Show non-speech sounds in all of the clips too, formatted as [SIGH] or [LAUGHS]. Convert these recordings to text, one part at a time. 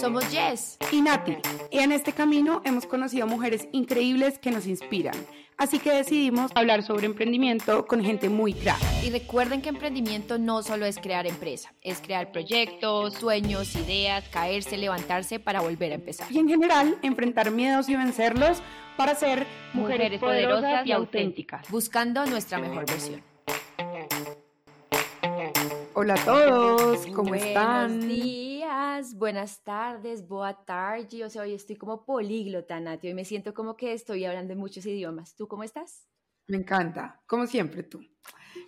Somos Jess y Nati, y en este camino hemos conocido mujeres increíbles que nos inspiran. Así que decidimos hablar sobre emprendimiento con gente muy crack. Y recuerden que emprendimiento no solo es crear empresa, es crear proyectos, sueños, ideas, caerse, levantarse para volver a empezar. Y en general, enfrentar miedos y vencerlos para ser mujeres, poderosas y auténticas, buscando nuestra mejor versión. Hola a todos, ¿cómo están? Buenos días, buenas tardes, boa tarde. O sea, hoy estoy como políglota, Nati. Hoy me siento como que estoy hablando en muchos idiomas. ¿Tú cómo estás? Me encanta, como siempre tú,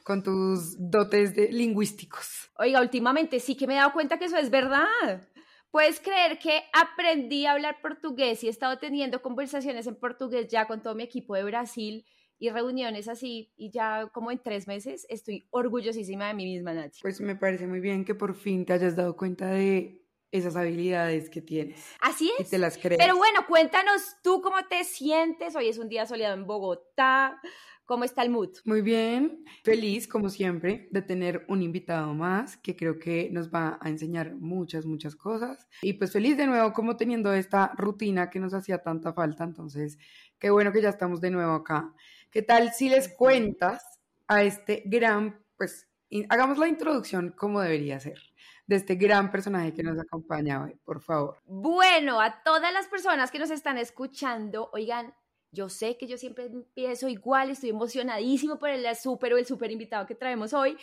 con tus dotes de lingüísticos. Oiga, últimamente sí que me he dado cuenta que eso es verdad. Puedes creer que aprendí a hablar portugués y he estado teniendo conversaciones en portugués ya con todo mi equipo de Brasil y reuniones así y ya como en tres meses estoy orgullosísima de mí misma, Nati. Pues me parece muy bien que por fin te hayas dado cuenta de esas habilidades que tienes. Así es. Y te las crees. Pero bueno, cuéntanos tú cómo te sientes. Hoy es un día soleado en Bogotá. ¿Cómo está el mood? Muy bien, feliz como siempre de tener un invitado más que creo que nos va a enseñar muchas, muchas cosas. Y pues feliz de nuevo como teniendo esta rutina que nos hacía tanta falta. Entonces, qué bueno que ya estamos de nuevo acá. ¿Qué tal si les cuentas a este gran, pues, hagamos la introducción como debería ser? de este gran personaje que nos acompaña hoy, por favor. Bueno, a todas las personas que nos están escuchando, oigan, yo sé que yo siempre empiezo igual, estoy emocionadísimo por el súper o el súper invitado que traemos hoy,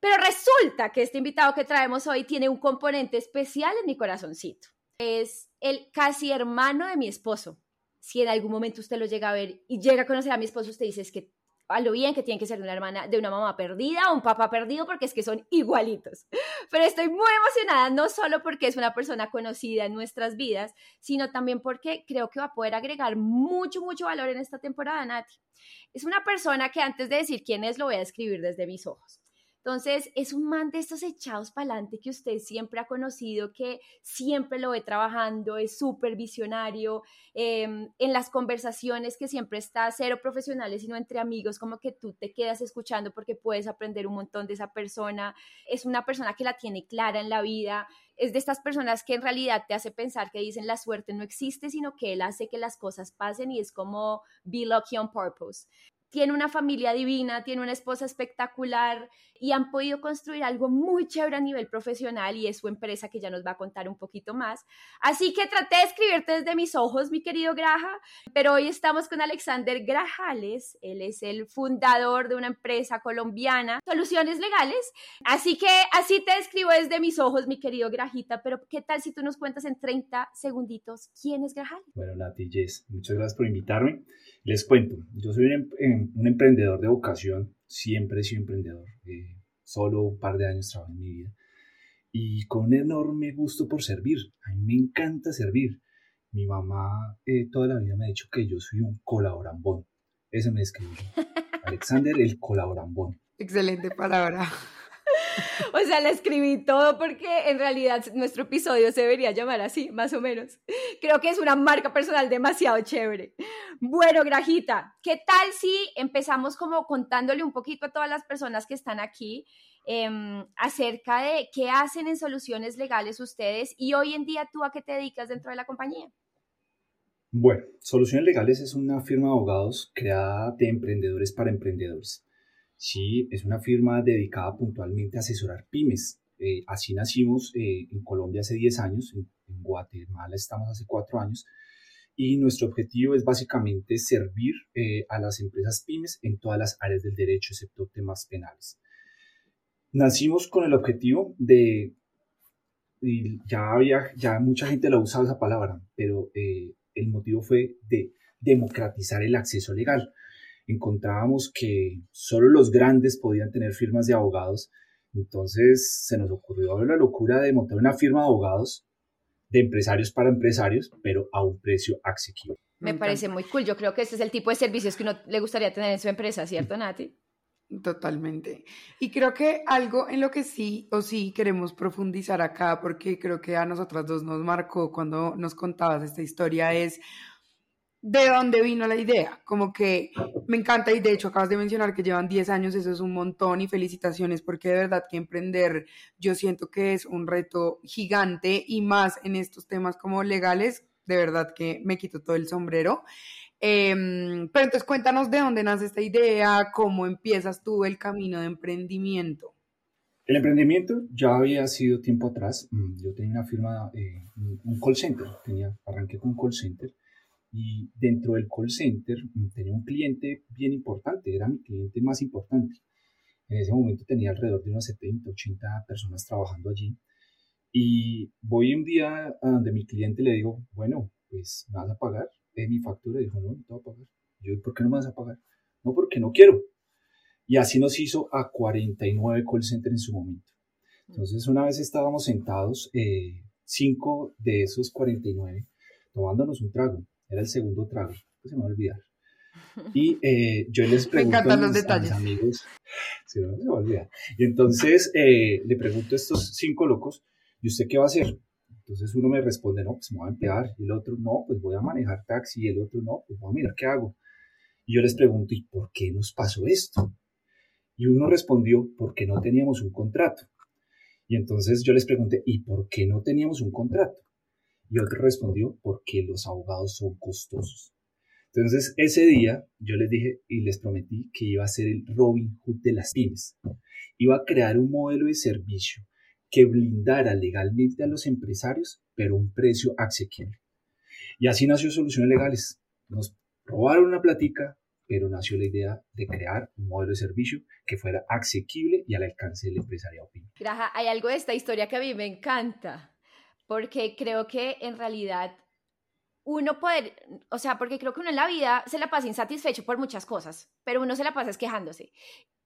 pero resulta que este invitado que traemos hoy tiene un componente especial en mi corazoncito. Es el casi hermano de mi esposo. Si en algún momento usted lo llega a ver y llega a conocer a mi esposo, usted dice es que a lo bien que tiene que ser una hermana de una mamá perdida o un papá perdido porque es que son igualitos. [LAUGHS] Pero estoy muy emocionada, no solo porque es una persona conocida en nuestras vidas, sino también porque creo que va a poder agregar mucho, mucho valor en esta temporada, Nati. Es una persona que antes de decir quién es, lo voy a escribir desde mis ojos. Entonces, es un man de estos echados para adelante que usted siempre ha conocido, que siempre lo ve trabajando, es súper visionario, em, en las conversaciones que siempre está cero profesionales, sino entre amigos, como que tú te quedas escuchando porque puedes aprender un montón de esa persona. Es una persona que la tiene clara en la vida, es de estas personas que en realidad te hace pensar que dicen la suerte no existe, sino que él hace que las cosas pasen y es como be lucky on purpose tiene una familia divina, tiene una esposa espectacular y han podido construir algo muy chévere a nivel profesional y es su empresa que ya nos va a contar un poquito más. Así que traté de escribirte desde mis ojos, mi querido Graja, pero hoy estamos con Alexander Grajales. Él es el fundador de una empresa colombiana, Soluciones Legales. Así que así te escribo desde mis ojos, mi querido Grajita, pero ¿qué tal si tú nos cuentas en 30 segunditos quién es Grajales? Bueno, Nati, Jess, muchas gracias por invitarme. Les cuento, yo soy un, em, un emprendedor de vocación, siempre he sido emprendedor, eh, solo un par de años trabajo en mi vida, y con un enorme gusto por servir, a mí me encanta servir. Mi mamá eh, toda la vida me ha dicho que yo soy un colaborambón, ese me describe. [LAUGHS] Alexander el colaborambón. Excelente palabra. [LAUGHS] O sea, le escribí todo porque en realidad nuestro episodio se debería llamar así, más o menos. Creo que es una marca personal demasiado chévere. Bueno, Grajita, ¿qué tal si empezamos como contándole un poquito a todas las personas que están aquí em, acerca de qué hacen en soluciones legales ustedes y hoy en día tú a qué te dedicas dentro de la compañía? Bueno, Soluciones Legales es una firma de abogados creada de emprendedores para emprendedores. Sí, es una firma dedicada puntualmente a asesorar pymes. Eh, así nacimos eh, en Colombia hace 10 años, Guatemala estamos hace 4 años, y nuestro objetivo es básicamente servir eh, a las empresas pymes en todas las áreas del derecho, excepto temas penales. Nacimos con el objetivo de, y ya había, ya mucha gente lo ha usado esa palabra, pero el motivo fue de democratizar el acceso legal encontrábamos que solo los grandes podían tener firmas de abogados. Entonces se nos ocurrió la locura de montar una firma de abogados de empresarios para empresarios, pero a un precio asequible. Me parece muy cool. Yo creo que este es el tipo de servicios que uno le gustaría tener en su empresa, ¿cierto, Nati? Totalmente. Y creo que algo en lo que sí o sí queremos profundizar acá, porque creo que a nosotras dos nos marcó cuando nos contabas esta historia, es de dónde vino la idea. Como que me encanta y de hecho acabas de mencionar que llevan 10 años, eso es un montón y felicitaciones porque de verdad que emprender yo siento que es un reto gigante y más en estos temas como legales, de verdad que me quito todo el sombrero. Em, pero entonces cuéntanos de dónde nace esta idea, cómo empiezas tú el camino de emprendimiento. El emprendimiento ya había sido tiempo atrás. Mm, yo tenía una firma, eh, un call center, tenía, arranqué con un call center y dentro del call center mm, tenía un cliente bien importante, era mi cliente más importante. En ese momento tenía alrededor de unas 70, 80 personas trabajando allí. Y voy un día a donde mi cliente le digo, bueno, pues me vas a pagar, es mi factura. Y dijo, no, no te voy a pagar. yo, ¿por qué no me vas a pagar? No, porque no quiero. Y así nos hizo a 49 call centers en su momento. Entonces, una vez estábamos sentados, eh, cinco de esos 49, tomándonos un trago era el segundo trago, pues se me va a olvidar. Y eh, yo les [LAUGHS] pregunto a, mis, detalles. amigos, se me va a olvidar. Y entonces eh, le pregunto a estos cinco locos, ¿y usted qué va a hacer? Entonces uno me responde, no, pues me voy a emplear. Y el otro, no, pues voy a manejar taxi. Y el otro, no, pues voy a mirar qué hago. Y yo les pregunto, ¿y por qué nos pasó esto? Y uno respondió, porque no teníamos un contrato. Y entonces yo les pregunté, ¿y por qué no teníamos un contrato? Y otro respondió, porque los abogados son costosos. Entonces, ese día yo les dije y les prometí que iba a ser el Robin Hood de las pymes. Iba a crear un modelo de servicio que blindara legalmente a los empresarios, pero un precio asequible. Y así nació Soluciones Legales. Nos robaron una platica, pero nació la idea de crear un modelo de servicio que fuera asequible y al alcance del empresariado pyme. Graja, hay algo de esta historia que a mí me encanta porque creo que en realidad uno puede, o sea, porque creo que uno en la vida se la pasa insatisfecho por muchas cosas, pero uno se la pasa quejándose.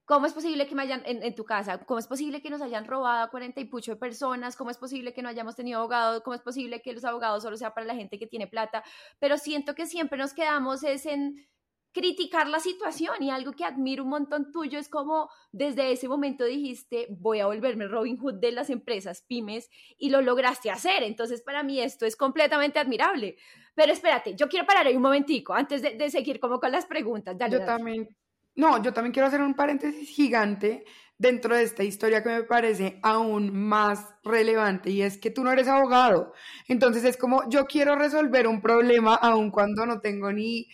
¿Cómo es posible que me hayan, en, tu casa, cómo es posible que nos hayan robado a 40 y pucho de personas? ¿Cómo es posible que no hayamos tenido abogados? ¿Cómo es posible que los abogados solo sea para la gente que tiene plata? Pero siento que siempre nos quedamos es en criticar la situación y algo que admiro un montón tuyo es como desde ese momento dijiste voy a volverme Robin Hood de las empresas pymes y lo lograste hacer. Entonces para mí esto es completamente admirable. Pero espérate, yo quiero parar ahí un momentico antes de, seguir como con las preguntas. yo también, no, yo también quiero hacer un paréntesis gigante dentro de esta historia que me parece aún más relevante y es que tú no eres abogado. Entonces es como yo quiero resolver un problema aun cuando no tengo ni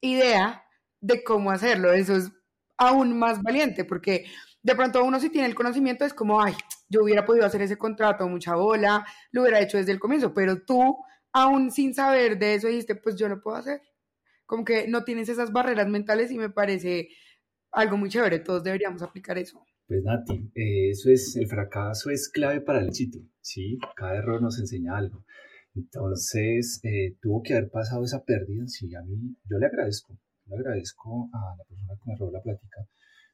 idea de cómo hacerlo. Eso es aún más valiente, porque de pronto uno si tiene el conocimiento es como, ay, yo hubiera podido hacer ese contrato, mucha bola, lo hubiera hecho desde el comienzo, pero tú, aún sin saber de eso, dijiste, pues yo lo puedo hacer. Como que no tienes esas barreras mentales y me parece algo muy chévere, todos deberíamos aplicar eso. Pues Nati, eh, eso es, el fracaso es clave para el éxito, ¿sí? Cada error nos enseña algo. Entonces, eh, tuvo que haber pasado esa pérdida. Sí, a mí, yo le agradezco, le agradezco a la persona que me robó la plática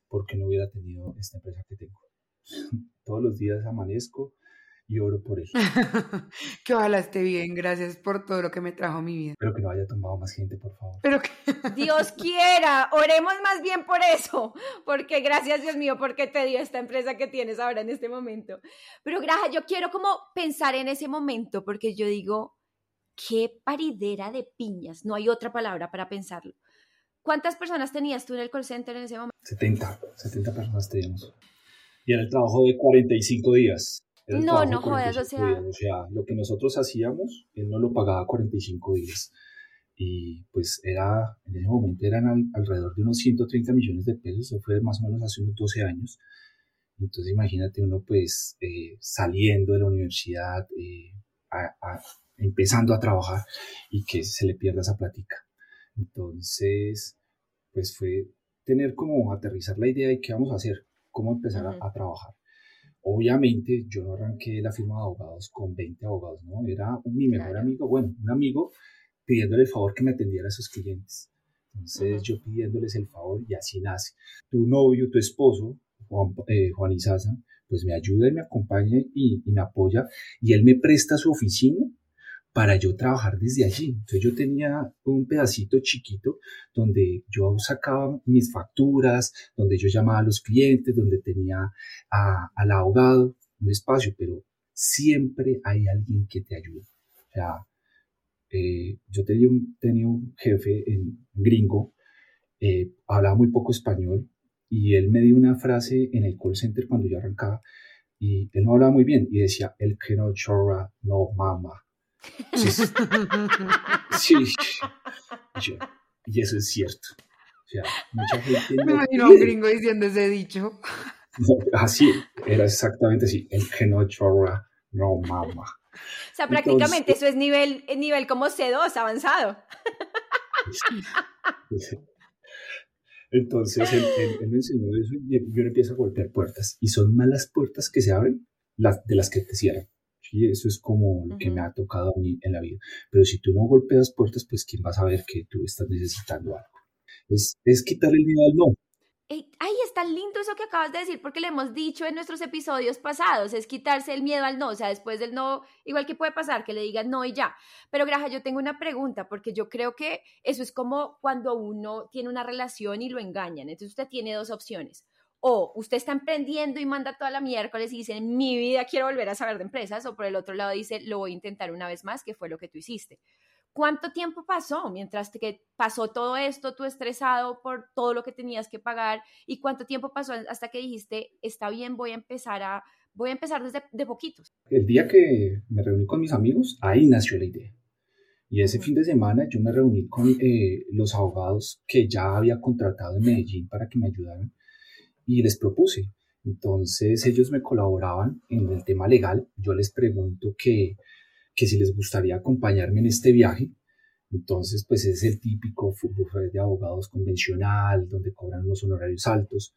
porque no hubiera tenido esta empresa que tengo. [LAUGHS] Todos los días amanezco y oro por él. [LAUGHS] que ojalá esté bien, gracias por todo lo que me trajo mi vida. Espero que no haya tomado más gente, por favor. Pero [LAUGHS] Dios quiera, oremos más bien por eso, porque gracias Dios mío, porque te dio esta empresa que tienes ahora en este momento. Pero Graja, yo quiero como pensar en ese momento, porque yo digo, qué paridera de piñas, no hay otra palabra para pensarlo. ¿Cuántas personas tenías tú en el call center en ese momento? 70, 70 personas teníamos. Y era el trabajo de 45 días. No, no jodas, o sea... o sea, lo que nosotros hacíamos, él no lo pagaba 45 días. Y pues era, en ese momento eran alrededor de unos 130 millones de pesos, eso fue más o menos hace unos 12 años. Entonces imagínate uno pues eh, saliendo de la universidad, eh, empezando a trabajar y que se le pierda esa plática. Entonces, pues fue tener como aterrizar la idea de qué vamos a hacer, cómo empezar a, trabajar. Obviamente yo no arranqué la firma de abogados con 20 abogados, ¿no? Era mi mejor amigo, bueno, un amigo pidiéndole el favor que me atendiera a sus clientes. Entonces yo pidiéndoles el favor y así nace. Tu novio, tu esposo, Juan, eh, Juan Isaza, pues me ayuda y me acompaña y, y, me apoya y él me presta su oficina para yo trabajar desde allí. Entonces yo tenía un pedacito chiquito donde yo sacaba mis facturas, donde yo llamaba a los clientes, donde tenía al abogado, un espacio, pero siempre hay alguien que te ayuda. O sea, eh, yo tenía un, jefe en gringo, eh, hablaba muy poco español y él me dio una frase en el call center cuando yo arrancaba y él no hablaba muy bien y decía, el que no chorra, no mama. Sí, y eso es cierto. O sea, mucha gente... Me imagino un gringo diciendo ese dicho. así, era exactamente así, el que no chorra, no mama. O sea, prácticamente eso es nivel, nivel como C2 avanzado. Entonces él, me enseñó eso y yo empiezo a golpear puertas. Y son más las puertas que se abren las, de las que te cierran. ¿Sí? Eso es como lo que me ha tocado a mí en la vida. Pero si tú no golpeas puertas, pues ¿quién va a saber que tú estás necesitando algo? Es, es quitarle el miedo al no. Ay, está lindo eso que acabas de decir, porque le hemos dicho en nuestros episodios pasados, es quitarse el miedo al no, o sea, después del no, igual que puede pasar, que le digan no y ya. Pero Graja, yo tengo una pregunta, porque yo creo que eso es como cuando uno tiene una relación y lo engañan. Entonces usted tiene dos opciones. O usted está emprendiendo y manda toda la miércoles y dice, en mi vida quiero volver a saber de empresas, o por el otro lado dice, lo voy a intentar una vez más, que fue lo que tú hiciste. ¿Cuánto tiempo pasó mientras que pasó todo esto, tú estresado por todo lo que tenías que pagar? ¿Y cuánto tiempo pasó hasta que dijiste, está bien, voy a empezar a, voy a empezar desde de poquitos? El día que me reuní con mis amigos, ahí nació la idea. Y ese fin de semana yo me reuní con eh, los abogados que ya había contratado en Medellín para que me ayudaran y les propuse. Entonces ellos me colaboraban en el tema legal. Yo les pregunto que que si les gustaría acompañarme en este viaje. Entonces, pues es el típico fútbol de abogados convencional, donde cobran unos honorarios altos.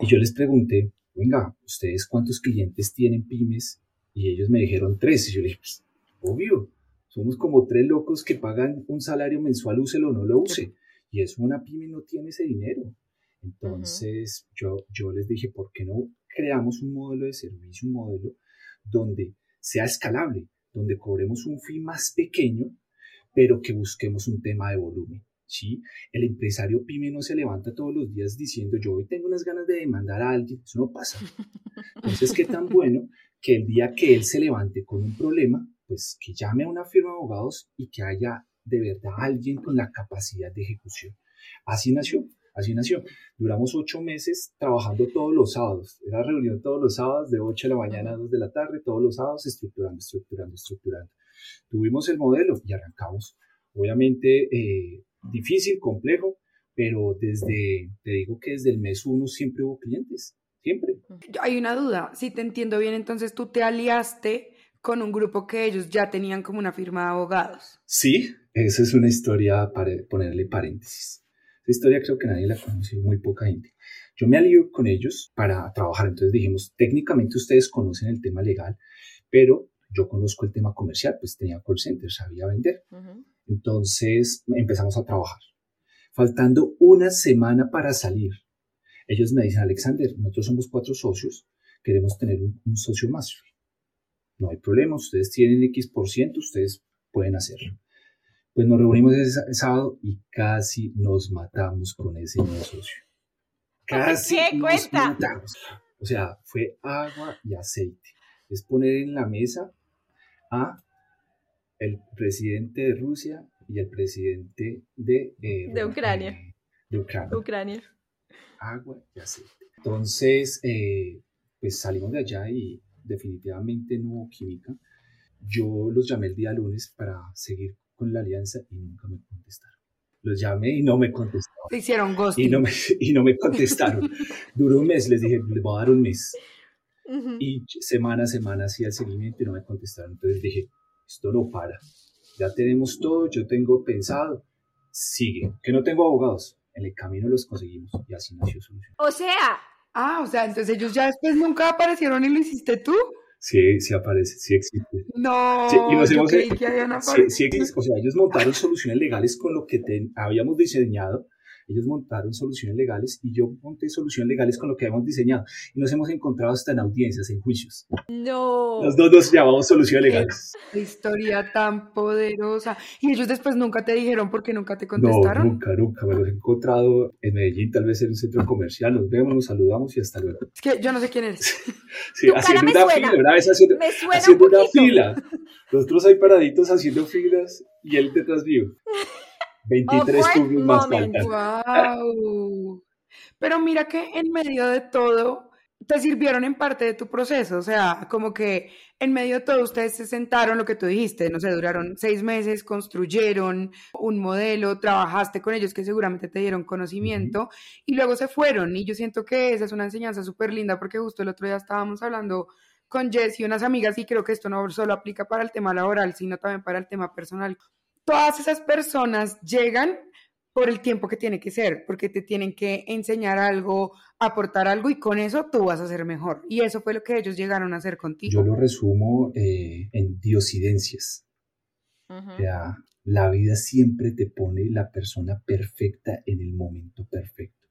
Y yo les pregunté, venga, ¿ustedes cuántos clientes tienen pymes? Y ellos me dijeron tres. Y yo les dije, pues, obvio, somos como tres locos que pagan un salario mensual, úselo o no lo use. Y eso una pyme no tiene ese dinero. Entonces, yo, yo les dije, ¿por qué no creamos un modelo de servicio, un modelo donde sea escalable? donde cobremos un fee más pequeño, pero que busquemos un tema de volumen. ¿sí? El empresario pyme no se levanta todos los días diciendo yo hoy tengo unas ganas de demandar a alguien, eso no pasa. [LAUGHS] Entonces, qué tan bueno que el día que él se levante con un problema, pues que llame a una firma de abogados y que haya de verdad alguien con la capacidad de ejecución. Así nació. Así nació. Duramos ocho meses trabajando todos los sábados. Era reunión todos los sábados de 8 de la mañana a 2 de la tarde, todos los sábados estructurando, estructurando, estructurando. Tuvimos el modelo y arrancamos. Obviamente eh, difícil, complejo, pero desde, te digo que desde el mes uno siempre hubo clientes, siempre. Hay una duda, si te entiendo bien, entonces tú te aliaste con un grupo que ellos ya tenían como una firma de abogados. Sí, esa es una historia para ponerle paréntesis. Esta historia creo que nadie la conoce, muy poca gente. Yo me alío con ellos para trabajar, entonces dijimos, técnicamente ustedes conocen el tema legal, pero yo conozco el tema comercial, pues tenía call center, sabía vender. Entonces empezamos a trabajar. Faltando una semana para salir, ellos me dicen, Alexander, nosotros somos cuatro socios, queremos tener un, socio más. No hay problema, ustedes tienen X por ciento, ustedes pueden hacerlo. Pues nos reunimos ese sábado y casi nos matamos con ese nuevo socio. Casi ¿Qué nos cuenta? matamos. O sea, fue agua y aceite. Es poner en la mesa a el presidente de Rusia y el presidente de, eh, de Ucrania. Eh, de Ucrania. Ucrania. Agua y aceite. Entonces, eh, pues salimos de allá y definitivamente no hubo química. Yo los llamé el día lunes para seguir con la alianza y nunca me contestaron. Los llamé y no me contestaron. Se hicieron ghosting. Y no me, [LAUGHS] y no me contestaron. [LAUGHS] Duró un mes, les dije, les voy a dar un mes. Y semana a semana hacía el seguimiento y no me contestaron. Entonces dije, esto no para. Ya tenemos todo, yo tengo pensado. Sigue. Que no tengo abogados. En el camino los conseguimos y así nació Solución. O sea. Ah, o sea, entonces ellos ya después nunca aparecieron y lo hiciste tú. Sí, sí aparece, sí existe. No, sí, y nos yo hemos, creí que habían sí, sí existe. O sea, ellos montaron soluciones legales con lo que habíamos diseñado, Ellos montaron soluciones legales y yo monté soluciones legales con lo que habíamos diseñado. Y nos hemos encontrado hasta en audiencias, en juicios. No. Los dos nos llamamos soluciones legales. Qué [LAUGHS] historia tan poderosa. Y ellos después nunca te dijeron por qué nunca te contestaron. No, nunca, nunca. Me los he encontrado en Medellín, tal vez en un centro comercial. Nos vemos, nos saludamos y hasta luego. Es que yo no sé quién eres. [LAUGHS] sí, haciendo una fila, una vez haciendo, haciendo una fila. Nosotros ahí paraditos haciendo filas y él detrás mío. [LAUGHS] 23 turnos más faltan. Wow. Pero mira que en medio de todo te sirvieron en parte de tu proceso, o sea, como que en medio de todo ustedes se sentaron, lo que tú dijiste, no sé, duraron seis meses, construyeron un modelo, trabajaste con ellos que seguramente te dieron conocimiento y luego se fueron y yo siento que esa es una enseñanza súper linda porque justo el otro día estábamos hablando con Jess y unas amigas y creo que esto no solo aplica para el tema laboral, sino también para el tema personal. Todas esas personas llegan por el tiempo que tiene que ser, porque te tienen que enseñar algo, aportar algo y con eso tú vas a ser mejor. Y eso fue lo que ellos llegaron a hacer contigo. Yo lo resumo eh, en diosidencias. o sea, la vida siempre te pone la persona perfecta en el momento perfecto.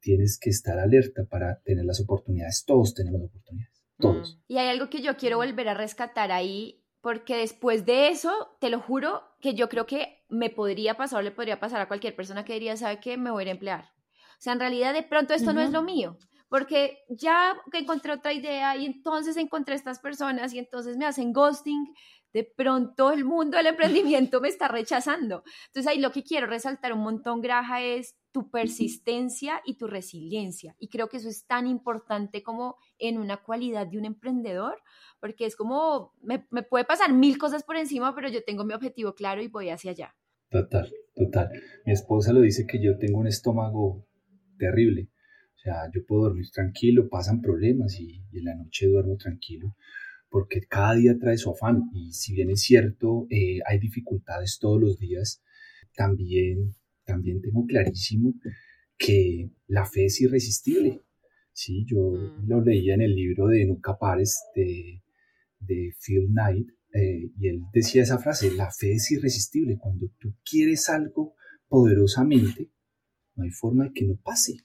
Tienes que estar alerta para tener las oportunidades. Todos tenemos oportunidades. Todos. Y hay algo que yo quiero volver a rescatar ahí porque después de eso, te lo juro que yo creo que me podría pasar o le podría pasar a cualquier persona que diría, ¿sabe qué? Me voy a emplear. O sea, en realidad de pronto esto no es lo mío, porque ya que encontré otra idea y entonces encontré estas personas y entonces me hacen ghosting, de pronto el mundo del [LAUGHS] emprendimiento me está rechazando. Entonces ahí lo que quiero resaltar un montón, Graja, es tu persistencia y tu resiliencia. Y creo que eso es tan importante como en una cualidad de un emprendedor, porque es como, me, puede pasar mil cosas por encima, pero yo tengo mi objetivo claro y voy hacia allá. Total, total. Mi esposa lo dice que yo tengo un estómago terrible. O sea, yo puedo dormir tranquilo, pasan problemas y, en la noche duermo tranquilo, porque cada día trae su afán. Y si bien es cierto, eh, hay dificultades todos los días, también, también tengo clarísimo que la fe es irresistible. Sí, yo mm. lo leía en el libro de Nunca Pares de de Phil Knight, eh, y él decía esa frase, la fe es irresistible, cuando tú quieres algo poderosamente, no hay forma de que no pase,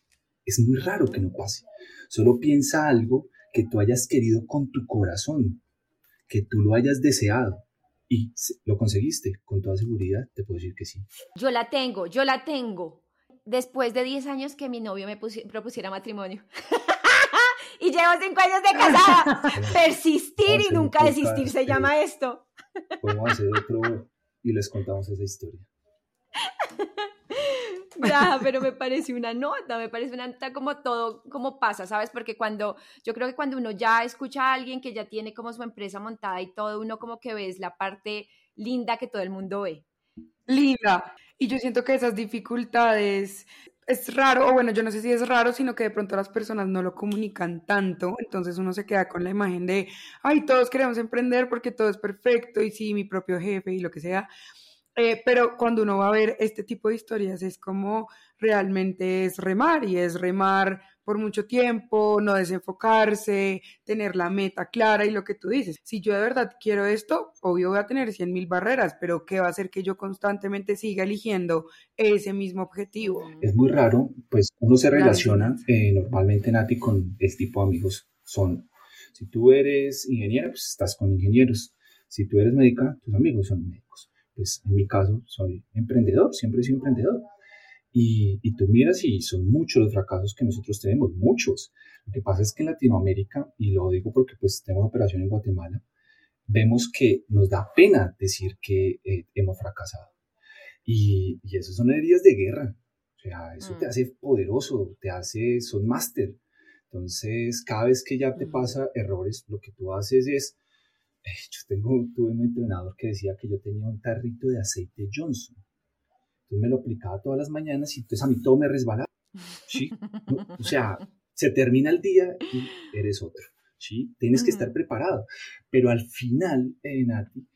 es muy raro que no pase, solo piensa algo que tú hayas querido con tu corazón, que tú lo hayas deseado, y lo conseguiste, con toda seguridad, te puedo decir que sí. Yo la tengo, yo la tengo. Después de 10 años que mi novio me propusiera matrimonio. [LAUGHS] y llevo cinco años de casada. [LAUGHS] Persistir y nunca desistir se llama esto. Podemos hacer otro y les contamos esa historia. [LAUGHS] [LAUGHS] Ya, pero me parece una nota, me parece una nota como todo, como pasa, ¿sabes? Porque cuando, yo creo que cuando uno ya escucha a alguien que ya tiene como su empresa montada y todo, uno como que ves la parte linda que todo el mundo ve. Linda. Y yo siento que esas dificultades es raro, o bueno, yo no sé si es raro, sino que de pronto las personas no lo comunican tanto, entonces uno se queda con la imagen de, ay, todos queremos emprender porque todo es perfecto y sí, mi propio jefe y lo que sea, eh, pero cuando uno va a ver este tipo de historias es como realmente es remar y es remar por mucho tiempo, no desenfocarse, tener la meta clara y lo que tú dices. Si yo de verdad quiero esto, obvio voy a tener 100 mil barreras, pero ¿qué va a hacer que yo constantemente siga eligiendo ese mismo objetivo? Es muy raro, pues uno se relaciona eh, normalmente, Nati, con este tipo de amigos. Son, si tú eres ingeniera, pues estás con ingenieros. Si tú eres médica, tus amigos son médicos. Pues en mi caso, soy emprendedor, siempre he sido emprendedor. Y, y, tú miras y son muchos los fracasos que nosotros tenemos, muchos. Lo que pasa es que en Latinoamérica, y lo digo porque pues tenemos operación en Guatemala, vemos que nos da pena decir que eh, hemos fracasado. Y, y esos son heridas de guerra. O sea, eso te mm. hace poderoso, te hace, son máster. Entonces, cada vez que ya te mm. pasa errores, lo que tú haces es, yo tengo, tuve un entrenador que decía que yo tenía un tarrito de aceite Johnson entonces me lo aplicaba todas las mañanas y entonces a mí todo me resbalaba. ¿sí? O sea, se termina el día y eres otro. ¿sí? Tienes que estar preparado. Pero al final, eh, Nati,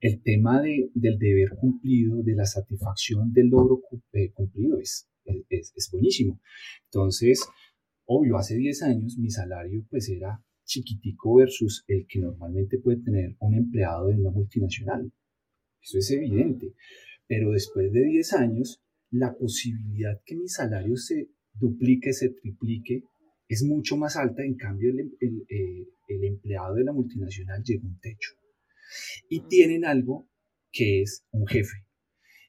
el tema de, del deber cumplido, de la satisfacción del logro eh, cumplido es, es, es, buenísimo. Entonces, obvio, hace 10 años mi salario pues era chiquitico versus el que normalmente puede tener un empleado de una multinacional. Eso es evidente. Pero después de 10 años, la posibilidad que mi salario se duplique, se triplique, es mucho más alta. En cambio, el, el, eh, el empleado de la multinacional llega a un techo. Y tienen algo que es un jefe.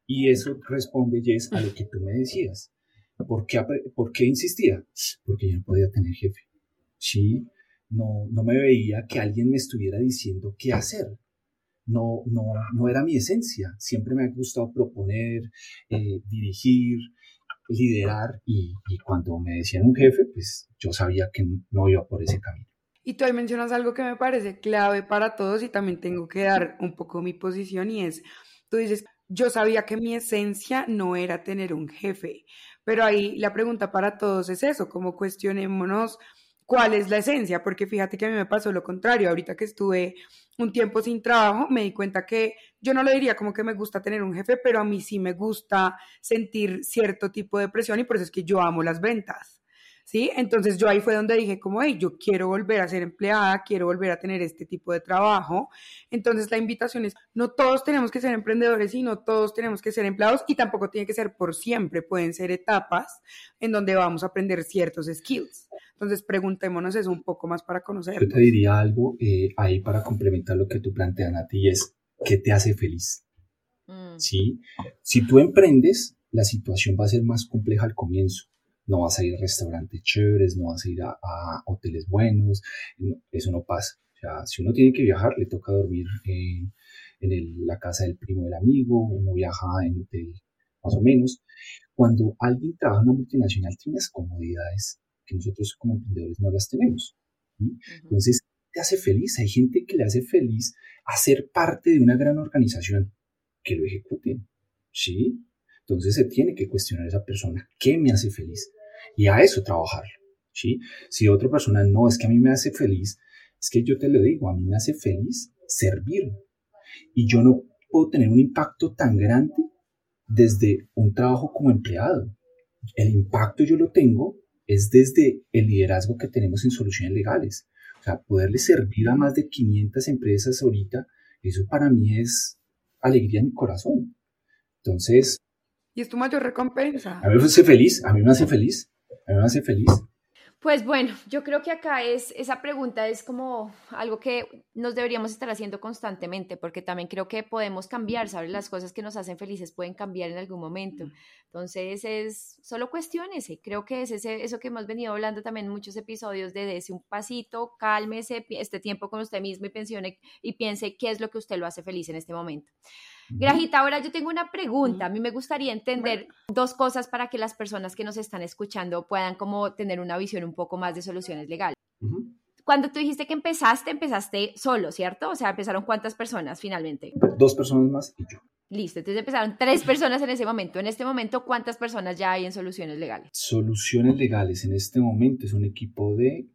Y eso responde, Jess, a lo que tú me decías. ¿Por qué, ¿Por qué insistía? Porque yo no podía tener jefe. Sí, no, no me veía que alguien me estuviera diciendo qué hacer. No, no, no era mi esencia. Siempre me ha gustado proponer, eh, dirigir, liderar y, y, cuando me decían un jefe, pues yo sabía que no iba por ese camino. Y tú ahí mencionas algo que me parece clave para todos y también tengo que dar un poco mi posición y es, tú dices, yo sabía que mi esencia no era tener un jefe, pero ahí la pregunta para todos es eso, como cuestionémonos cuál es la esencia, porque fíjate que a mí me pasó lo contrario, ahorita que estuve un tiempo sin trabajo, me di cuenta que yo no le diría como que me gusta tener un jefe, pero a mí sí me gusta sentir cierto tipo de presión y por eso es que yo amo las ventas. ¿sí? Entonces yo ahí fue donde dije como, hey, yo quiero volver a ser empleada, quiero volver a tener este tipo de trabajo. Entonces la invitación es, no todos tenemos que ser emprendedores y no todos tenemos que ser empleados y tampoco tiene que ser por siempre, pueden ser etapas en donde vamos a aprender ciertos skills. Entonces preguntémonos eso un poco más para conocer. Yo te diría algo eh, ahí para complementar lo que tú planteas, a ti, es, ¿qué te hace feliz? Mm. ¿Sí? Si tú emprendes, la situación va a ser más compleja al comienzo no vas a ir a restaurantes chéveres, no vas a ir a, hoteles buenos, eso no pasa. O sea, si uno tiene que viajar, le toca dormir en, la casa del primo del amigo, uno viaja en hotel más o menos. Cuando alguien trabaja en una multinacional, tiene unas comodidades que nosotros como emprendedores no las tenemos. Entonces, te hace feliz. Hay gente que le hace feliz hacer parte de una gran organización, que lo ejecuten. ¿Sí? Entonces se tiene que cuestionar a esa persona, ¿qué me hace feliz? Y a eso trabajar. ¿sí? Si otra persona no, es que a mí me hace feliz, es que yo te lo digo, a mí me hace feliz servir. Y yo no puedo tener un impacto tan grande desde un trabajo como empleado. El impacto yo lo tengo es desde el liderazgo que tenemos en soluciones legales. O sea, poderle servir a más de 500 empresas ahorita, eso para mí es alegría en mi corazón. Entonces, y es tu mayor recompensa. A mí me hace feliz, a mí me hace feliz, a mí me hace feliz. Pues bueno, [LAUGHS] yo creo que acá es, esa pregunta es como algo que nos deberíamos estar haciendo constantemente, porque también creo que podemos cambiar, ¿sabes? Las cosas que nos hacen felices pueden cambiar en algún momento. Entonces es solo cuestiones, creo que es ese, eso que hemos venido hablando también en muchos episodios de ese un pasito, cálmese este tiempo con usted mismo y, pensione, y piense qué es lo que usted lo hace feliz en este momento. Grajita, ahora yo tengo una pregunta. A mí me gustaría entender dos cosas para que las personas que nos están escuchando puedan como tener una visión un poco más de soluciones legales. Cuando tú dijiste que empezaste, empezaste solo, ¿cierto? O sea, empezaron cuántas personas finalmente? Dos personas más y yo. Listo, entonces empezaron tres personas en ese momento. En este momento, ¿cuántas personas ya hay en soluciones legales? Soluciones legales en este momento es un equipo de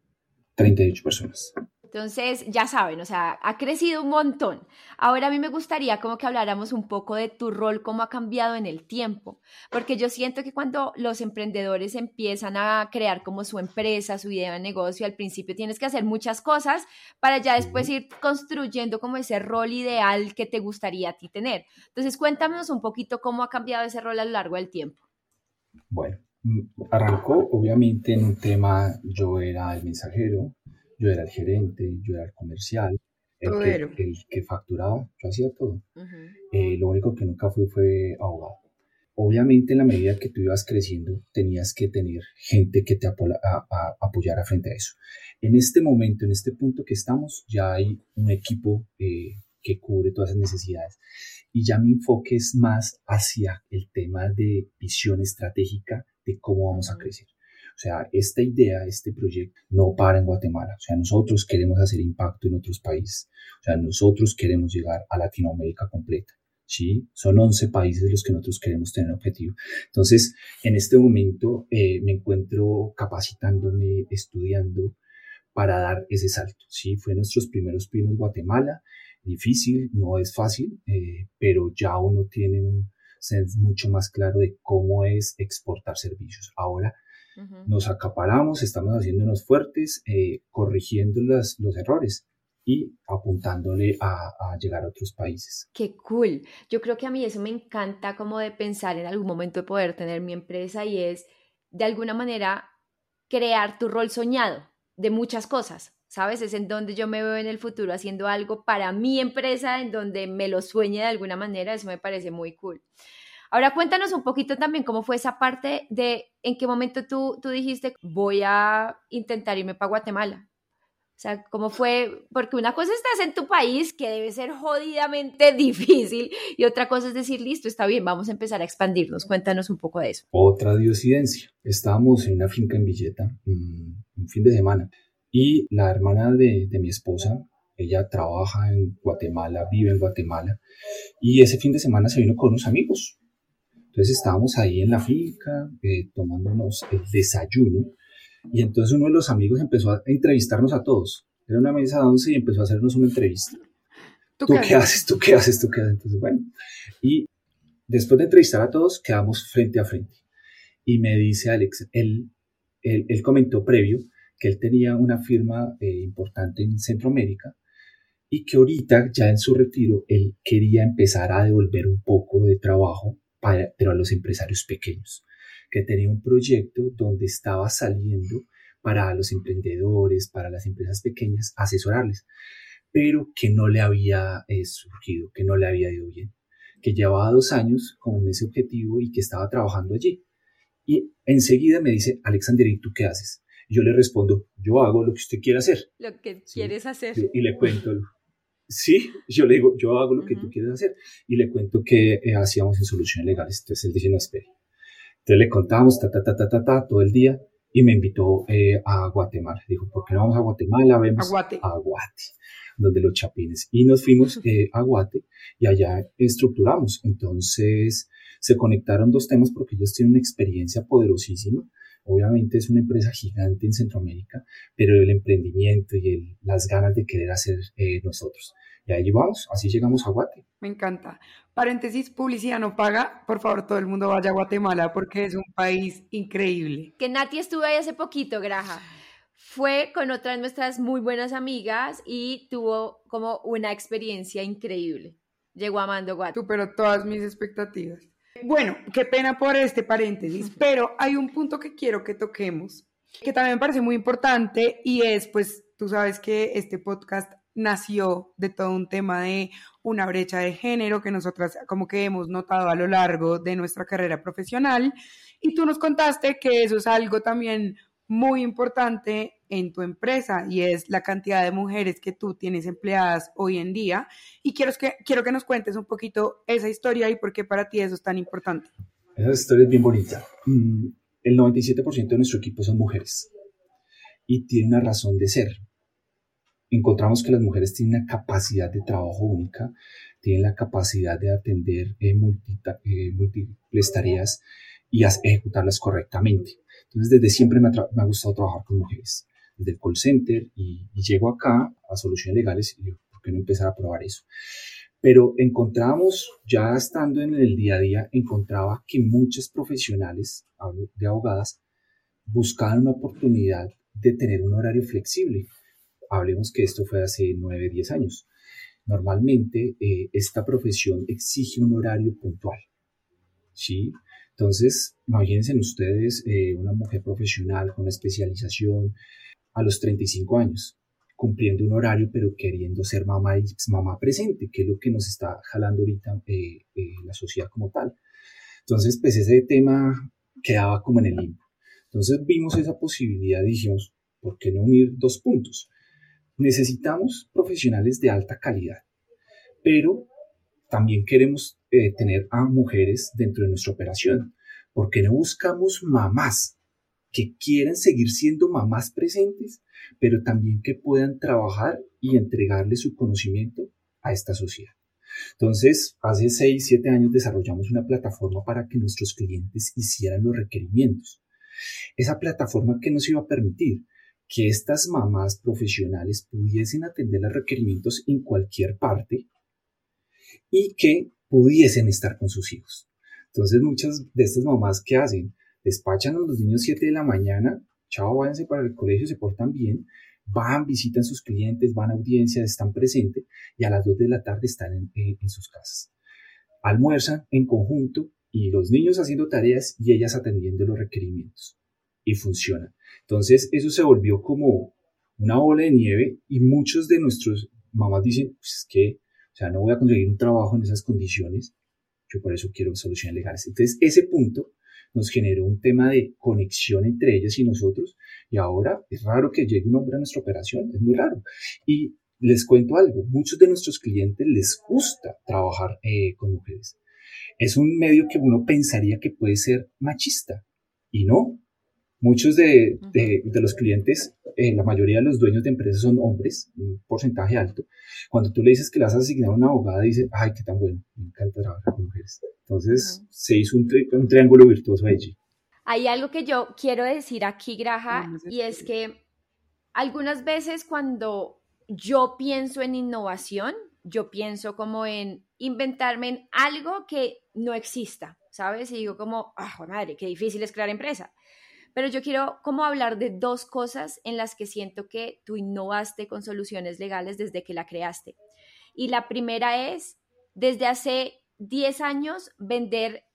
38 personas. Entonces, ya saben, o sea, ha crecido un montón. Ahora a mí me gustaría como que habláramos un poco de tu rol, cómo ha cambiado en el tiempo, porque yo siento que cuando los emprendedores empiezan a crear como su empresa, su idea de negocio, al principio tienes que hacer muchas cosas para ya después ir construyendo como ese rol ideal que te gustaría a ti tener. Entonces, cuéntanos un poquito cómo ha cambiado ese rol a lo largo del tiempo. Bueno, mm, arrancó obviamente en un tema, yo era el mensajero, yo era el gerente, yo era el comercial, el, que, el que, facturaba, yo hacía todo. Eh, lo único que nunca fui fue abogado. Obviamente en la medida que tú ibas creciendo tenías que tener gente que te apoyara frente a eso. En este momento, en este punto que estamos, ya hay un equipo eh, que cubre todas esas necesidades. Y ya mi enfoque es más hacia el tema de visión estratégica de cómo vamos a crecer. O sea, esta idea, este proyecto no para en Guatemala. O sea, nosotros queremos hacer impacto en otros países. O sea, nosotros queremos llegar a Latinoamérica completa. ¿sí? Son 11 países los que nosotros queremos tener objetivo. Entonces, en este momento eh, me encuentro capacitándome, estudiando para dar ese salto, ¿sí? Fue nuestros primeros pinos Guatemala, difícil, no es fácil, eh, pero ya uno tiene un sense mucho más claro de cómo es exportar servicios. Ahora nos acaparamos, estamos haciéndonos fuertes, eh, corrigiendo los errores. y apuntándole a, a, llegar a otros países. Qué cool. Yo creo que a mí eso me encanta como de pensar en algún momento de poder tener mi empresa y es de alguna manera crear tu rol soñado de muchas cosas. ¿Sabes? Es en donde yo me veo en el futuro haciendo algo para mi empresa, en donde me lo sueñe de alguna manera. Eso me parece muy cool. Ahora cuéntanos un poquito también cómo fue esa parte de en qué momento tú, tú dijiste voy a intentar irme para Guatemala. O sea, ¿cómo fue? Porque una cosa es estás en tu país, que debe ser jodidamente [LAUGHS] difícil, y otra cosa es decir, listo, está bien, vamos a empezar a expandirnos. Cuéntanos un poco de eso. Otra diosidencia. Estábamos en una finca en Villeta, mm, un fin de semana, y la hermana de, de mi esposa, ella trabaja en Guatemala, vive en Guatemala, y ese fin de semana se vino con unos amigos. Entonces estábamos ahí en la finca, eh, tomándonos el desayuno, y entonces uno de los amigos empezó a entrevistarnos a todos. Era una mesa de once y empezó a hacernos una entrevista. ¿Tú, qué, haces? ¿Tú qué haces? ¿Tú qué haces? Entonces, bueno. Y después de entrevistar a todos, quedamos frente a frente. Y me dice Alex, él, él, él comentó previo que él tenía una firma eh, importante en Centroamérica y que ahorita, ya en su retiro, él quería empezar a devolver un poco de trabajo, para, pero a los empresarios pequeños que tenía un proyecto donde estaba saliendo para los emprendedores, para las empresas pequeñas, asesorarles, pero que no le había eh, surgido, que no le había ido bien, que llevaba dos años con ese objetivo y que estaba trabajando allí. Y enseguida me dice, Alexander, ¿y tú qué haces? Yo le respondo, yo hago lo que usted quiere hacer. Lo que quieres hacer. Y le cuento, sí, yo le digo, yo hago lo que tú quieres hacer. Y le cuento que eh, hacíamos en soluciones legales. Entonces él dice, no, espere, entonces le contamos, ta, ta, ta, ta, ta, ta, todo el día y me invitó eh, a Guatemala. Dijo, ¿por qué no vamos a Guatemala? Vemos a Guate. A Guate, donde los chapines. Y nos fuimos eh, a Guate y allá estructuramos. Entonces se conectaron dos temas porque ellos tienen una experiencia poderosísima. Obviamente es una empresa gigante en Centroamérica, pero el emprendimiento y el, las ganas de querer hacer eh, nosotros. Y ahí vamos, así llegamos a Guate. Me encanta. Paréntesis, publicidad no paga. Por favor, todo el mundo vaya a Guatemala porque es un país increíble. Que Nati estuvo ahí hace poquito, Graja. Fue con otra de nuestras muy buenas amigas y tuvo como una experiencia increíble. Llegó amando Guate. Superó todas mis expectativas. Bueno, qué pena por este paréntesis, [LAUGHS] pero hay un punto que quiero que toquemos, que también me parece muy importante y es, pues, tú sabes que este podcast nació de todo un tema de una brecha de género que nosotras como que hemos notado a lo largo de nuestra carrera profesional. Y tú nos contaste que eso es algo también muy importante en tu empresa y es la cantidad de mujeres que tú tienes empleadas hoy en día. Y quiero que, quiero que nos cuentes un poquito esa historia y por qué para ti eso es tan importante. Esa historia es bien bonita. Mm, el 97% de nuestro equipo son mujeres y tiene una razón de ser encontramos que las mujeres tienen una capacidad de trabajo única, tienen la capacidad de atender eh, eh, múltiples tareas y ejecutarlas correctamente. Entonces, desde siempre me ha, gustado trabajar con mujeres, desde el call center y, llego acá a soluciones legales y digo, ¿por qué no empezar a probar eso? Pero encontramos, ya estando en el día a día, encontraba que muchas profesionales, de abogadas, buscaban una oportunidad de tener un horario flexible hablemos que esto fue hace 9, 10 años. Normalmente eh, esta profesión exige un horario puntual. ¿sí? Entonces, imagínense ustedes eh, una mujer profesional con especialización a los 35 años, cumpliendo un horario, pero queriendo ser mamá y mamá presente, que es lo que nos está jalando ahorita eh, la sociedad como tal. Entonces, pues ese tema quedaba como en el limbo. Entonces vimos esa posibilidad y dijimos, ¿por qué no unir dos puntos? Necesitamos profesionales de alta calidad, pero también queremos eh, tener a mujeres dentro de nuestra operación, porque no buscamos mamás que quieran seguir siendo mamás presentes, pero también que puedan trabajar y entregarle su conocimiento a esta sociedad. Entonces, hace 6, 7 años desarrollamos una plataforma para que nuestros clientes hicieran los requerimientos. Esa plataforma que nos iba a permitir que estas mamás profesionales pudiesen atender los requerimientos en cualquier parte y que pudiesen estar con sus hijos. Entonces muchas de estas mamás, ¿qué hacen? Despachan a los niños 7 de la mañana, chao, váyanse para el colegio, se portan bien, van, visitan sus clientes, van a audiencias, están presentes y a las 2 de la tarde están en, en sus casas. Almuerzan en conjunto y los niños haciendo tareas y ellas atendiendo los requerimientos. Y funciona. Entonces eso se volvió como una ola de nieve y muchos de nuestros mamás dicen, pues es que, sea, no voy a conseguir un trabajo en esas condiciones, yo por eso quiero soluciones legales. Entonces ese punto nos generó un tema de conexión entre ellas y nosotros y ahora es raro que llegue un hombre a nuestra operación, es muy raro. Y les cuento algo, muchos de nuestros clientes les gusta trabajar eh, con mujeres. Es un medio que uno pensaría que puede ser machista y no. Muchos de, de, los clientes, eh, la mayoría de los dueños de empresas son hombres, un porcentaje alto. Cuando tú le dices que le vas a asignar a una abogada, dice, ay, qué tan bueno, me encanta trabajar con mujeres. Entonces, se hizo un, un, triángulo virtuoso allí. Hay algo que yo quiero decir aquí, Graja, y es que algunas veces cuando yo pienso en innovación, yo pienso como en inventarme en algo que no exista, ¿sabes? Y digo como, ah, madre, qué difícil es crear empresa. Pero yo quiero como hablar de dos cosas en las que siento que tú innovaste con soluciones legales desde que la creaste. Y la primera es, desde hace 10 años, vender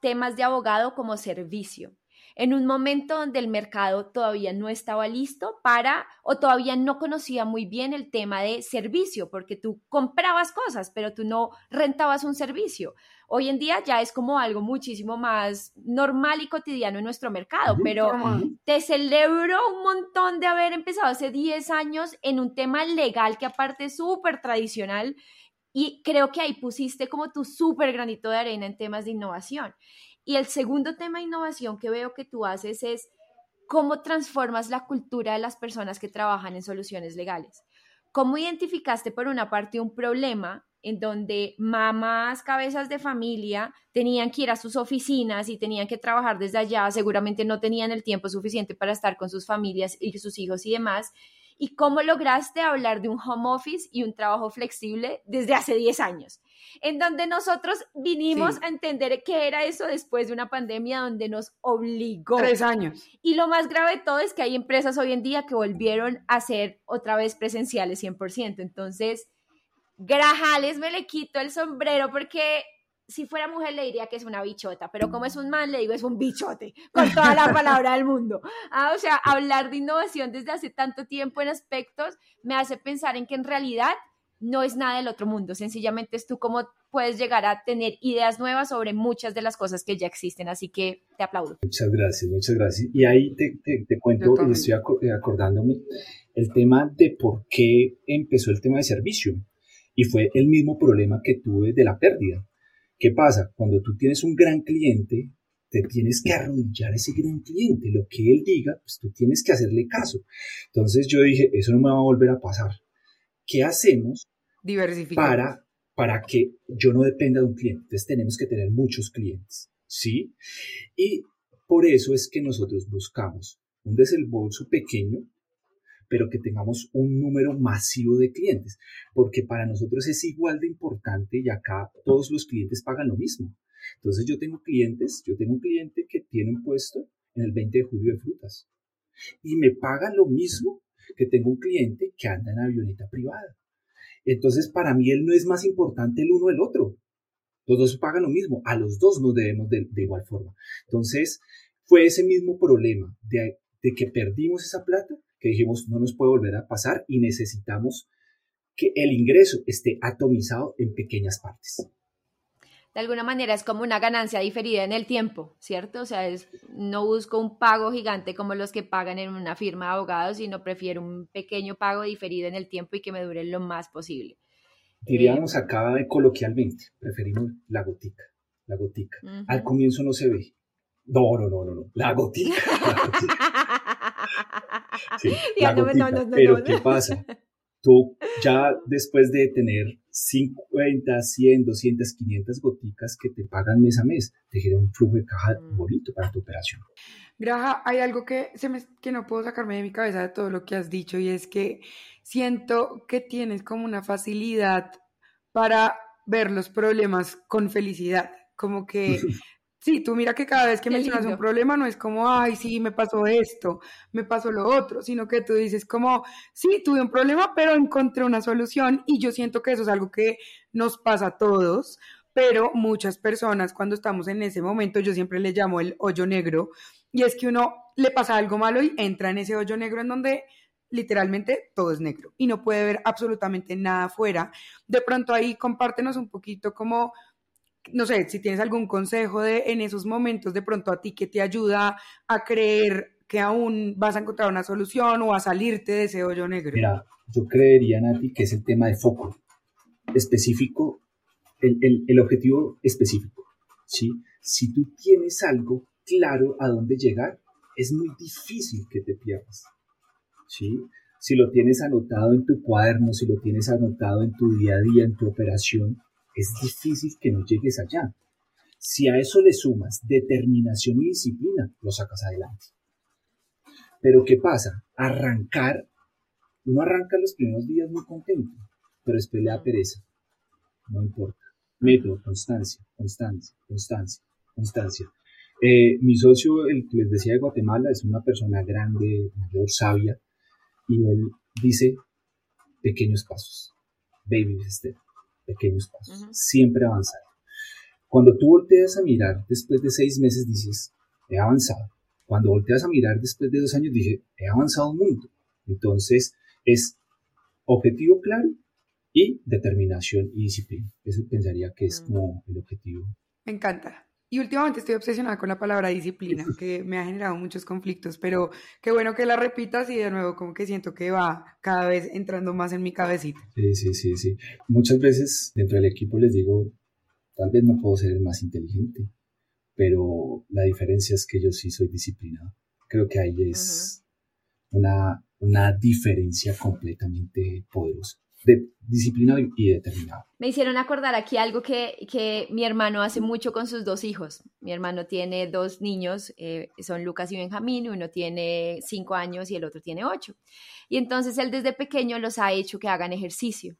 temas de abogado como servicio en un momento donde el mercado todavía no estaba listo para o todavía no conocía muy bien el tema de servicio, porque tú comprabas cosas, pero tú no rentabas un servicio. Hoy en día ya es como algo muchísimo más normal y cotidiano en nuestro mercado, pero te celebro un montón de haber empezado hace 10 años en un tema legal que aparte es súper tradicional y creo que ahí pusiste como tu súper granito de arena en temas de innovación. Y el segundo tema de innovación que veo que tú haces es cómo transformas la cultura de las personas que trabajan en soluciones legales. ¿Cómo identificaste por una parte un problema en donde mamás, cabezas de familia tenían que ir a sus oficinas y tenían que trabajar desde allá, seguramente no tenían el tiempo suficiente para estar con sus familias y sus hijos y demás, y cómo lograste hablar de un home office y un trabajo flexible desde hace 10 años, en donde nosotros vinimos a entender qué era eso después de una pandemia donde nos obligó. Tres años. Y lo más grave de todo es que hay empresas hoy en día que volvieron a ser otra vez presenciales 100%. Entonces, Grajales me le quito el sombrero porque si fuera mujer le diría que es una bichota, pero como es un man le digo es un bichote, con toda la palabra del mundo. Ah, o sea, hablar de innovación desde hace tanto tiempo en aspectos me hace pensar en que en realidad no es nada del otro mundo, sencillamente es tú cómo puedes llegar a tener ideas nuevas sobre muchas de las cosas que ya existen, así que te aplaudo. Muchas gracias, muchas gracias. Y ahí te, te, cuento, y estoy eh, acordándome, el tema de por qué empezó el tema de servicio. Y fue el mismo problema que tuve de la pérdida ¿Qué pasa? Cuando tú tienes un gran cliente, te tienes que arrodillar a ese gran cliente. Lo que él diga, pues tú tienes que hacerle caso. Entonces yo dije, eso no me va a volver a pasar. ¿Qué hacemos para, para que yo no dependa de un cliente? Entonces tenemos que tener muchos clientes, ¿sí? Y por eso es que nosotros buscamos un desembolso pequeño pero que tengamos un número masivo de clientes, porque para nosotros es igual de importante y acá todos los clientes pagan lo mismo. Entonces yo tengo clientes, yo tengo un cliente que tiene un puesto en el 20 de julio de frutas y me paga lo mismo que tengo un cliente que anda en avioneta privada. Entonces para mí él no es más importante el uno del otro. Los dos pagan lo mismo, a los dos nos debemos de, igual forma. Entonces fue ese mismo problema de, de que perdimos esa plata que dijimos no nos puede volver a pasar y necesitamos que el ingreso esté atomizado en pequeñas partes. De alguna manera es como una ganancia diferida en el tiempo, ¿cierto? O sea, es, no busco un pago gigante como los que pagan en una firma de abogados, sino prefiero un pequeño pago diferido en el tiempo y que me dure lo más posible. Diríamos eh, acá coloquialmente, preferimos la gotica, la gotica. Al comienzo no se ve. No, no, no, no, no. La gotica. Pero ¿qué pasa? Tú ya después de tener 50, 100, 200, 500 goticas que te pagan mes a mes, te genera un flujo de caja mm. bonito para tu operación. Graja, hay algo que, se me, que no puedo sacarme de mi cabeza de todo lo que has dicho y es que siento que tienes como una facilidad para ver los problemas con felicidad, como que [LAUGHS] Sí, tú mira que cada vez que mencionas un problema no es como, ay, sí, me pasó esto, me pasó lo otro, sino que tú dices como, sí, tuve un problema, pero encontré una solución y yo siento que eso es algo que nos pasa a todos, pero muchas personas cuando estamos en ese momento, yo siempre le llamo el hoyo negro, y es que uno le pasa algo malo y entra en ese hoyo negro en donde literalmente todo es negro y no puede ver absolutamente nada afuera. De pronto ahí compártenos un poquito como no sé, si tienes algún consejo de en esos momentos de pronto a ti que te ayuda a creer que aún vas a encontrar una solución o a salirte de ese hoyo negro. Mira, yo creería, Nati, que es el tema de foco específico, el, el, el objetivo específico. ¿sí? Si tú tienes algo claro a dónde llegar, es muy difícil que te pierdas. ¿sí? Si lo tienes anotado en tu cuaderno, si lo tienes anotado en tu día a día, en tu operación, es difícil que no llegues allá. Si a eso le sumas determinación y disciplina, lo sacas adelante. Pero ¿qué pasa? Arrancar, uno arranca los primeros días muy contento, pero después le da pereza. No importa. Método, constancia, constancia, constancia, constancia. Eh, mi socio, el que les decía de Guatemala, es una persona grande, mayor, sabia, y él dice pequeños pasos, baby step pequeños pasos, siempre avanzar. Cuando tú volteas a mirar después de seis meses, dices, he avanzado. Cuando volteas a mirar después de dos años, dije, he avanzado un mundo. Entonces, es objetivo claro y determinación y disciplina. Eso pensaría que es como el objetivo. Me encanta. Y últimamente estoy obsesionada con la palabra disciplina, que me ha generado muchos conflictos, pero qué bueno que la repitas y de nuevo como que siento que va cada vez entrando más en mi cabecita. Sí, sí, sí, sí. Muchas veces dentro del equipo les digo, tal vez no puedo ser el más inteligente, pero la diferencia es que yo sí soy disciplinado. Creo que ahí es una, una diferencia completamente poderosa disciplinado y determinado. Me hicieron acordar aquí algo que, que, mi hermano hace mucho con sus dos hijos. Mi hermano tiene dos niños, eh, son Lucas y Benjamín, uno tiene cinco años y el otro tiene ocho. Y entonces él desde pequeño los ha hecho que hagan ejercicio.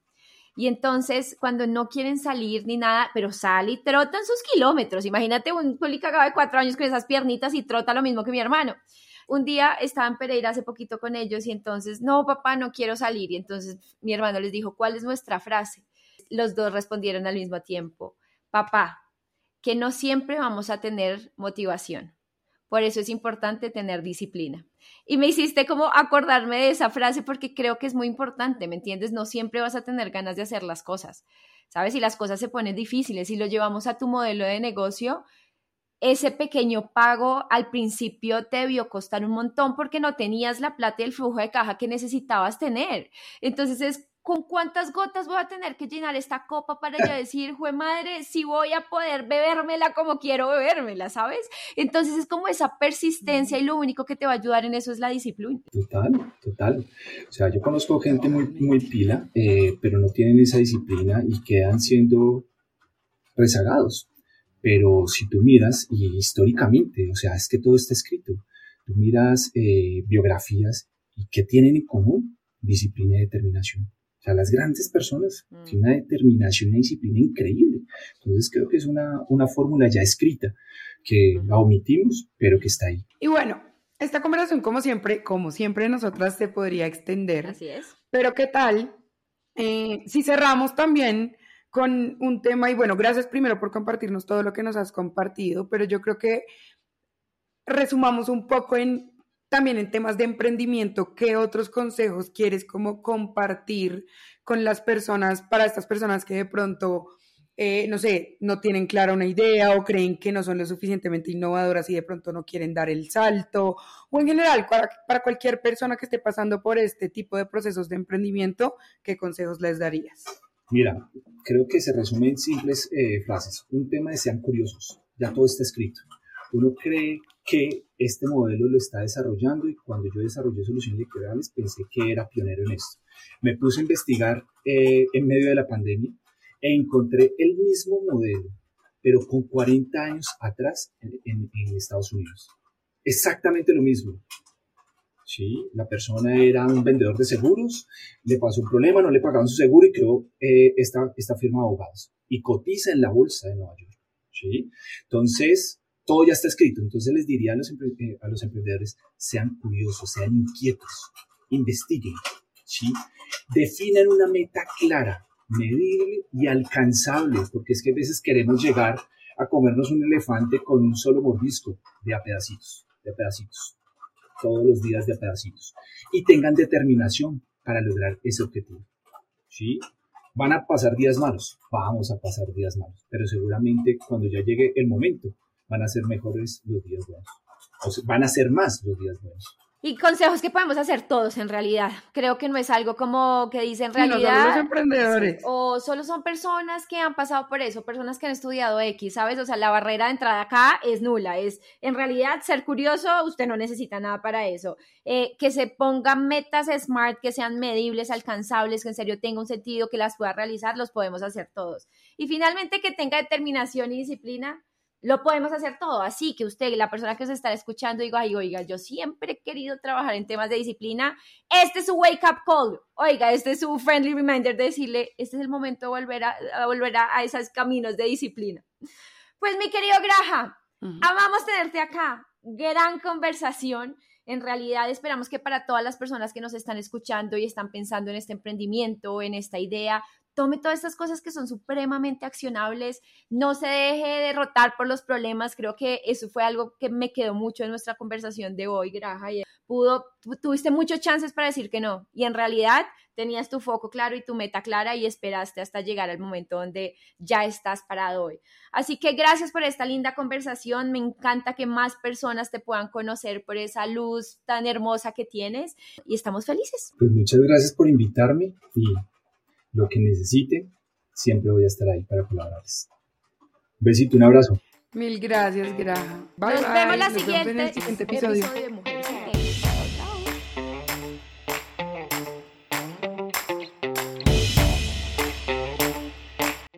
Y entonces, cuando no quieren salir ni nada, pero sale y trotan sus kilómetros. Imagínate un poli que acaba de cuatro años con esas piernitas y trota lo mismo que mi hermano. Un día estaba en Pereira hace poquito con ellos y entonces, no, papá, no quiero salir. Y entonces mi hermano les dijo, ¿cuál es nuestra frase? Los dos respondieron al mismo tiempo, papá, que no siempre vamos a tener motivación. Por eso es importante tener disciplina. Y me hiciste como acordarme de esa frase porque creo que es muy importante, ¿me entiendes? No siempre vas a tener ganas de hacer las cosas, ¿sabes? Si las cosas se ponen difíciles, si lo llevamos a tu modelo de negocio, ese pequeño pago al principio te debió costar un montón porque no tenías la plata y el flujo de caja que necesitabas tener. Entonces es con cuántas gotas voy a tener que llenar esta copa para yo decir, jue madre, si voy a poder bebérmela como quiero bebérmela, ¿sabes? Entonces es como esa persistencia y lo único que te va a ayudar en eso es la disciplina. Total, total. O sea, yo conozco gente muy, muy pila, eh, pero no tienen esa disciplina y quedan siendo rezagados. Pero si tú miras, y históricamente, o sea, es que todo está escrito, tú miras eh, biografías y ¿qué tienen en común? Disciplina y determinación. O sea, las grandes personas mm. tienen una determinación y una disciplina increíble. Entonces creo que es una, una fórmula ya escrita, que la omitimos, pero que está ahí. Y bueno, esta conversación, como siempre, como siempre nosotras se podría extender. Así es. Pero ¿qué tal eh, si cerramos también con un tema y bueno, gracias primero por compartirnos todo lo que nos has compartido, pero yo creo que resumamos un poco en también en temas de emprendimiento, ¿qué otros consejos quieres como compartir con las personas, para estas personas que de pronto, eh, no sé, no tienen clara una idea o creen que no son lo suficientemente innovadoras y de pronto no quieren dar el salto, o en general, para, para cualquier persona que esté pasando por este tipo de procesos de emprendimiento, ¿qué consejos les darías? Mira, creo que se resume en simples eh, frases. Un tema de sean curiosos, ya todo está escrito. Uno cree que este modelo lo está desarrollando y cuando yo desarrollé soluciones liquidales pensé que era pionero en esto. Me puse a investigar eh, en medio de la pandemia e encontré el mismo modelo, pero con 40 años atrás en Estados Unidos. Exactamente lo mismo. ¿Sí? La persona era un vendedor de seguros, le pasó un problema, no le pagaban su seguro y creó eh, esta, esta firma de abogados y cotiza en la bolsa de Nueva York, ¿sí? Entonces, todo ya está escrito. Entonces les diría a los, eh, a los emprendedores, sean curiosos, sean inquietos, investiguen, ¿sí? Definen una meta clara, medible y alcanzable, porque es que a veces queremos llegar a comernos un elefante con un solo mordisco de pedacitos, de a pedacitos, todos los días de pedacitos. Y tengan determinación para lograr ese objetivo. ¿Sí? Van a pasar días malos, vamos a pasar días malos, pero seguramente cuando ya llegue el momento van a ser mejores los días buenos. Van a ser más los días buenos. Y consejos que podemos hacer todos en realidad. Creo que no es algo como que dicen realidad. los emprendedores. O solo son personas que han pasado por eso, personas que han estudiado X, ¿sabes? O sea, la barrera de entrada acá es nula. Es en realidad ser curioso, usted no necesita nada para eso. Eh, que se pongan metas smart, que sean medibles, alcanzables, que en serio tenga un sentido, que las pueda realizar, los podemos hacer todos. Y finalmente que tenga determinación y disciplina lo podemos hacer todo. Así que usted, la persona que se está escuchando, diga, ay, oiga, yo siempre he querido trabajar en temas de disciplina. Este es su wake up call. Oiga, este es su friendly reminder de decirle, este es el momento de volver a, volver a, esos caminos de disciplina. Pues mi querido Graja, amamos tenerte acá. Gran conversación. En realidad esperamos que para todas las personas que nos están escuchando y están pensando en este emprendimiento, en esta idea, tome todas estas cosas que son supremamente accionables, no se deje derrotar por los problemas. Creo que eso fue algo que me quedó mucho en nuestra conversación de hoy, Graja. Y pudo, tuviste muchos chances para decir que no. Y en realidad tenías tu foco claro y tu meta clara y esperaste hasta llegar al momento donde ya estás parado hoy. Así que gracias por esta linda conversación. Me encanta que más personas te puedan conocer por esa luz tan hermosa que tienes y estamos felices. Pues muchas gracias por invitarme lo que necesite, siempre voy a estar ahí para colaborarles. besito, un abrazo. Mil gracias, Graja. Nos vemos la siguiente, siguiente episodio. episodio de